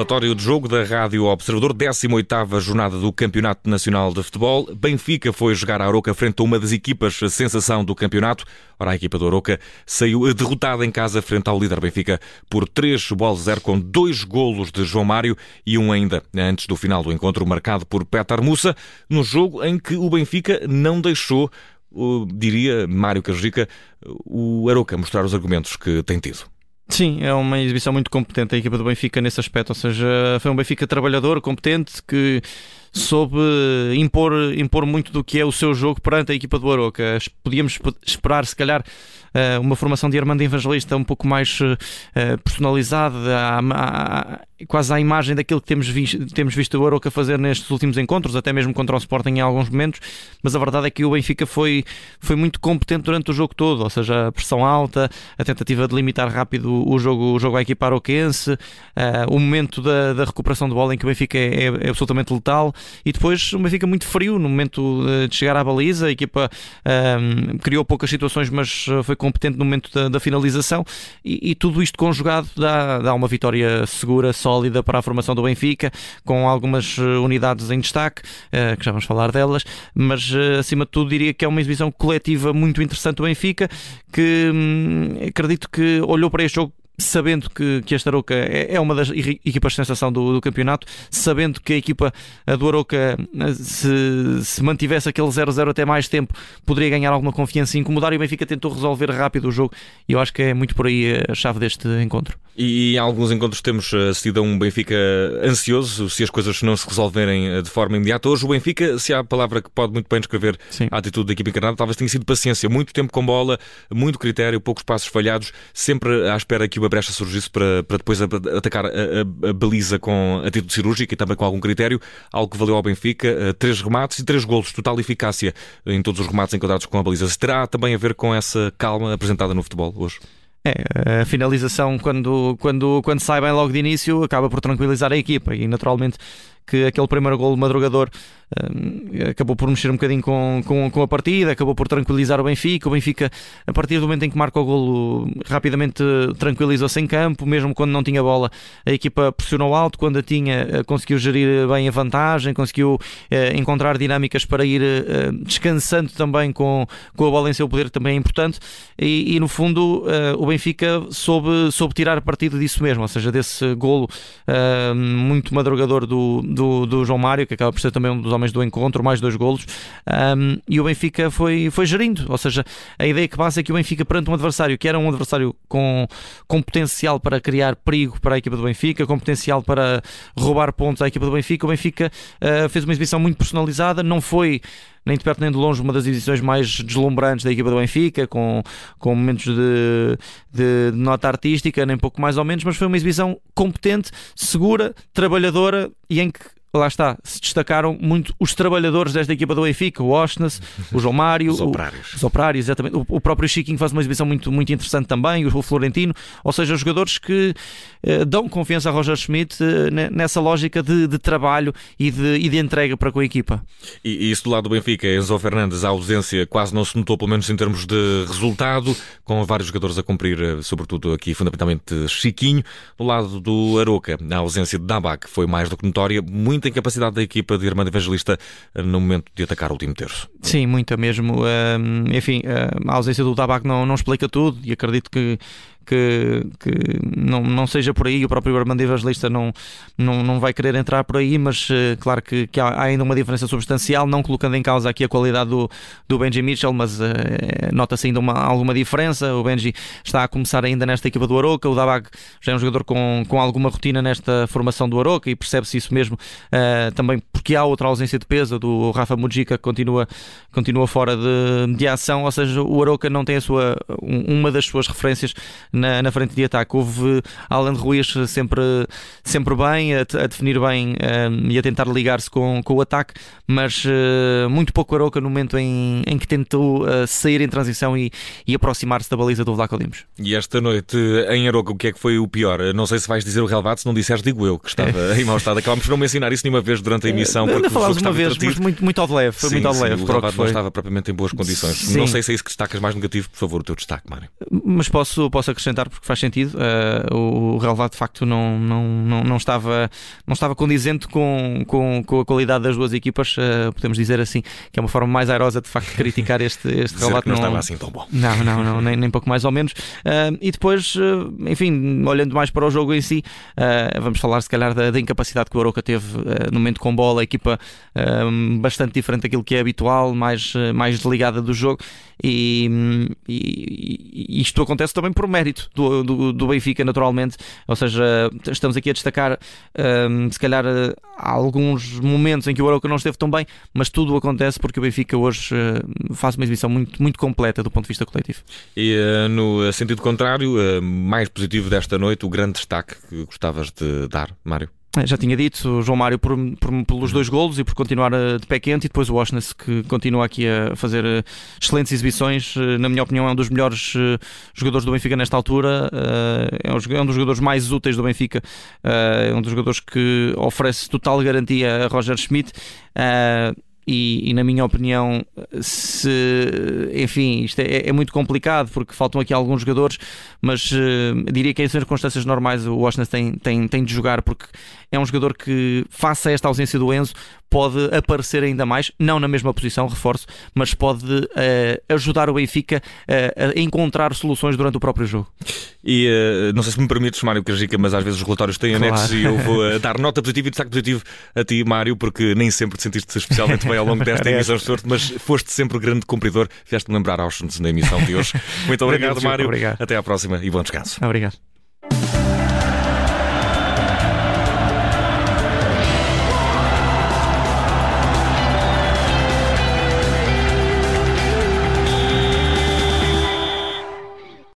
Relatório de jogo da Rádio Observador, 18ª jornada do Campeonato Nacional de Futebol. Benfica foi jogar a Aroca frente a uma das equipas sensação do campeonato. Ora, a equipa do Aroca saiu derrotada em casa frente ao líder Benfica por 3 bolas 0 com dois golos de João Mário e um ainda antes do final do encontro marcado por Petar Mussa, no jogo em que o Benfica não deixou, diria Mário Carjica, o Aroca mostrar os argumentos que tem tido. Sim, é uma exibição muito competente. A equipa do Benfica nesse aspecto, ou seja, foi um Benfica trabalhador, competente, que soube impor, impor muito do que é o seu jogo perante a equipa do Aroca. Podíamos esperar, se calhar, eh, uma formação de Armando Evangelista um pouco mais eh, personalizada, quase à imagem daquilo que temos visto, temos visto o Aroca fazer nestes últimos encontros, até mesmo contra o Sporting em alguns momentos, mas a verdade é que o Benfica foi, foi muito competente durante o jogo todo, ou seja, a pressão alta, a tentativa de limitar rápido o jogo, o jogo à equipa aroquense, uh, o momento da, da, recuperação de bola em que o Benfica é, é, absolutamente letal, e depois o Benfica muito frio no momento de chegar à baliza, a equipa um, criou poucas situações, mas foi competente no momento da, da finalização, e, e, tudo isto conjugado dá, dá uma vitória segura, só sólida para a formação do Benfica, com algumas eh, unidades em destaque, eh, que já vamos falar delas, mas eh, acima de tudo diria que é uma exibição coletiva muito interessante do Benfica, que hum, acredito que olhou para este jogo sabendo que, que esta Aroca é, é uma das equipas de sensação do, do, campeonato, sabendo que a equipa do Aroca, se, se mantivesse aquele 0-0 até mais tempo, poderia ganhar alguma confiança e incomodar. E o Benfica tentou resolver rápido o jogo, e eu acho que é muito por aí a chave deste encontro. E em alguns encontros temos assistido a um Benfica ansioso se as coisas não se resolverem eh, de forma imediata. Hoje, o Benfica, se há a palavra que pode muito bem descrever Sim. a atitude da equipa encarnada, talvez tenha sido paciência, muito tempo com bola, muito critério, poucos passos falhados, sempre à espera que o brecha surgisse para, para depois atacar a, a, a, baliza com atitude cirúrgica e também com algum critério, algo que valeu ao Benfica, eh, três remates e três golos, total eficácia em todos os remates enquadrados com a baliza. Se terá também a ver com essa calma apresentada no futebol hoje? É, a finalização, quando, quando, quando sai bem logo de início, acaba por tranquilizar a equipa e, naturalmente, que aquele primeiro gol madrugador um, acabou por mexer um bocadinho com, com, com, a partida, acabou por tranquilizar o Benfica. O Benfica, a partir do momento em que marca o golo, rapidamente tranquilizou-se em campo, mesmo quando não tinha bola, a equipa pressionou alto, quando a tinha, eh, conseguiu gerir bem a vantagem, conseguiu uh, encontrar dinâmicas para ir descansando também com, com a bola em seu poder, também é importante. E, e no fundo, o Benfica soube, soube tirar partido disso mesmo, ou seja, desse golo muito madrugador do, do, do, João Mário, que acaba por ser também um dos homens do encontro, mais dois golos, um, e o Benfica foi, foi gerindo. Ou seja, a ideia que passa é que o Benfica, perante um adversário que era um adversário com, com potencial para criar perigo para a equipa do Benfica, com potencial para roubar pontos à equipa do Benfica, o Benfica uh, fez uma exibição muito personalizada, não foi nem de perto nem de longe uma das edições mais deslumbrantes da equipa do Benfica, com, com momentos de, de, nota artística, nem pouco mais ou menos, mas foi uma exibição competente, segura, trabalhadora e em que lá está, se destacaram muito os trabalhadores desta equipa do Benfica, o Oshness, o João Mário, os operários, o, os operários exatamente. O, o, próprio Chiquinho faz uma exibição muito, muito interessante também, o, Florentino, ou seja, os jogadores que eh, dão confiança a Roger Schmidt eh, nessa lógica de, de trabalho e de, e de, entrega para com a equipa. E, e isso do lado do Benfica, Enzo Fernandes, a ausência quase não se notou, pelo menos em termos de resultado, com vários jogadores a cumprir, eh, sobretudo aqui fundamentalmente Chiquinho. Do lado do Aroca, a ausência de Dabak foi mais do que notória, muito muita incapacidade da equipa de Irmã Evangelista eh, no momento de atacar o último terço. Sim, muita mesmo. enfim, a ausência do tabaco não, não explica tudo e acredito que que, que não, não seja por aí, o próprio Armando Evangelista não, não, não vai querer entrar por aí, mas uh, claro que, que, há ainda uma diferença substancial, não colocando em causa aqui a qualidade do, do Benji Mitchell, mas uh, nota-se ainda uma, alguma diferença. O Benji está a começar ainda nesta equipa do Aroca, o Dabag já é um jogador com, com alguma rotina nesta formação do Aroca e percebe-se isso mesmo uh, também porque há outra ausência de peso do Rafa Mujica que continua, continua fora de, de ação, ou seja, o Aroca não tem a sua, uma das suas referências na, na frente de ataque. Houve Alan Ruiz sempre, sempre bem, a, a definir bem um, e a tentar ligar-se com, com o ataque, mas uh, muito pouco Aroca no momento em, em que tentou uh, sair em transição e, e aproximar-se da baliza do Vlaco Dimos. E esta noite em Aroca, o que é que foi o pior? Não sei se vais dizer o relevado, se não disseres, digo eu, que estava em mau estado. Acabámos por não mencionar isso nenhuma vez durante a emissão Ainda falámos uma vez, mas muito, muito ao de leve. Foi sim, muito ao sim, leve. O relevado não estava propriamente em boas condições. Sim. Não sei se é isso que destacas mais negativo, por favor, o teu destaque, Mário. Mas posso, posso acrescentar porque faz sentido. Uh, o relevado de facto não, não, não, não, estava, não estava condizente com, com, com a qualidade das duas equipas. Uh, podemos dizer assim, que é uma forma mais airosa de facto de criticar este, este relevado. Não, não estava assim tão bom. Não, não, não nem, nem pouco mais ou menos. Uh, e depois, enfim, olhando mais para o jogo em si, vamos falar se calhar da, da incapacidade que o Aroca teve no momento com bola, a equipa bastante diferente daquilo que é habitual, mais, mais desligada do jogo. E, e, e isto acontece também por mérito do, do, do, Benfica, naturalmente. Ou seja, estamos aqui a destacar, um, se calhar, alguns momentos em que o Arouca não esteve tão bem, mas tudo acontece porque o Benfica hoje uh, faz uma exibição muito, muito completa do ponto de vista coletivo. E uh, no sentido contrário, mais positivo desta noite, o grande destaque que gostavas de dar, Mário? É, já tinha dito, João Mário por, por, pelos dois golos e por continuar eh, de pé quente, e depois o Washington que continua aqui a fazer eh, excelentes exibições. Eh, na minha opinião, é um dos melhores jogadores do Benfica nesta altura, é um dos jogadores mais úteis do Benfica, é um dos jogadores que oferece total garantia a Roger Schmidt e, e, na minha opinião, se enfim, isto é, é, muito complicado porque faltam aqui alguns jogadores, mas uh, diria que em circunstâncias normais o Washington tem, tem, tem de jogar porque é um jogador que, face a esta ausência do Enzo, pode aparecer ainda mais, não na mesma posição, reforço, mas pode uh, ajudar o Benfica uh, a encontrar soluções durante o próprio jogo. E uh, não sei se me permites, Mário Cajica, mas às vezes os relatórios têm claro. anexos e eu vou dar nota positiva e destaque positivo a ti, Mário, porque nem sempre te sentiste especialmente bem ao longo desta emissão, sorte, mas foste sempre o grande cumpridor. Fizeste-me lembrar Auschwitz na emissão de hoje. Muito obrigado, Mário. Obrigado. Até à próxima e bom descanso. Obrigado.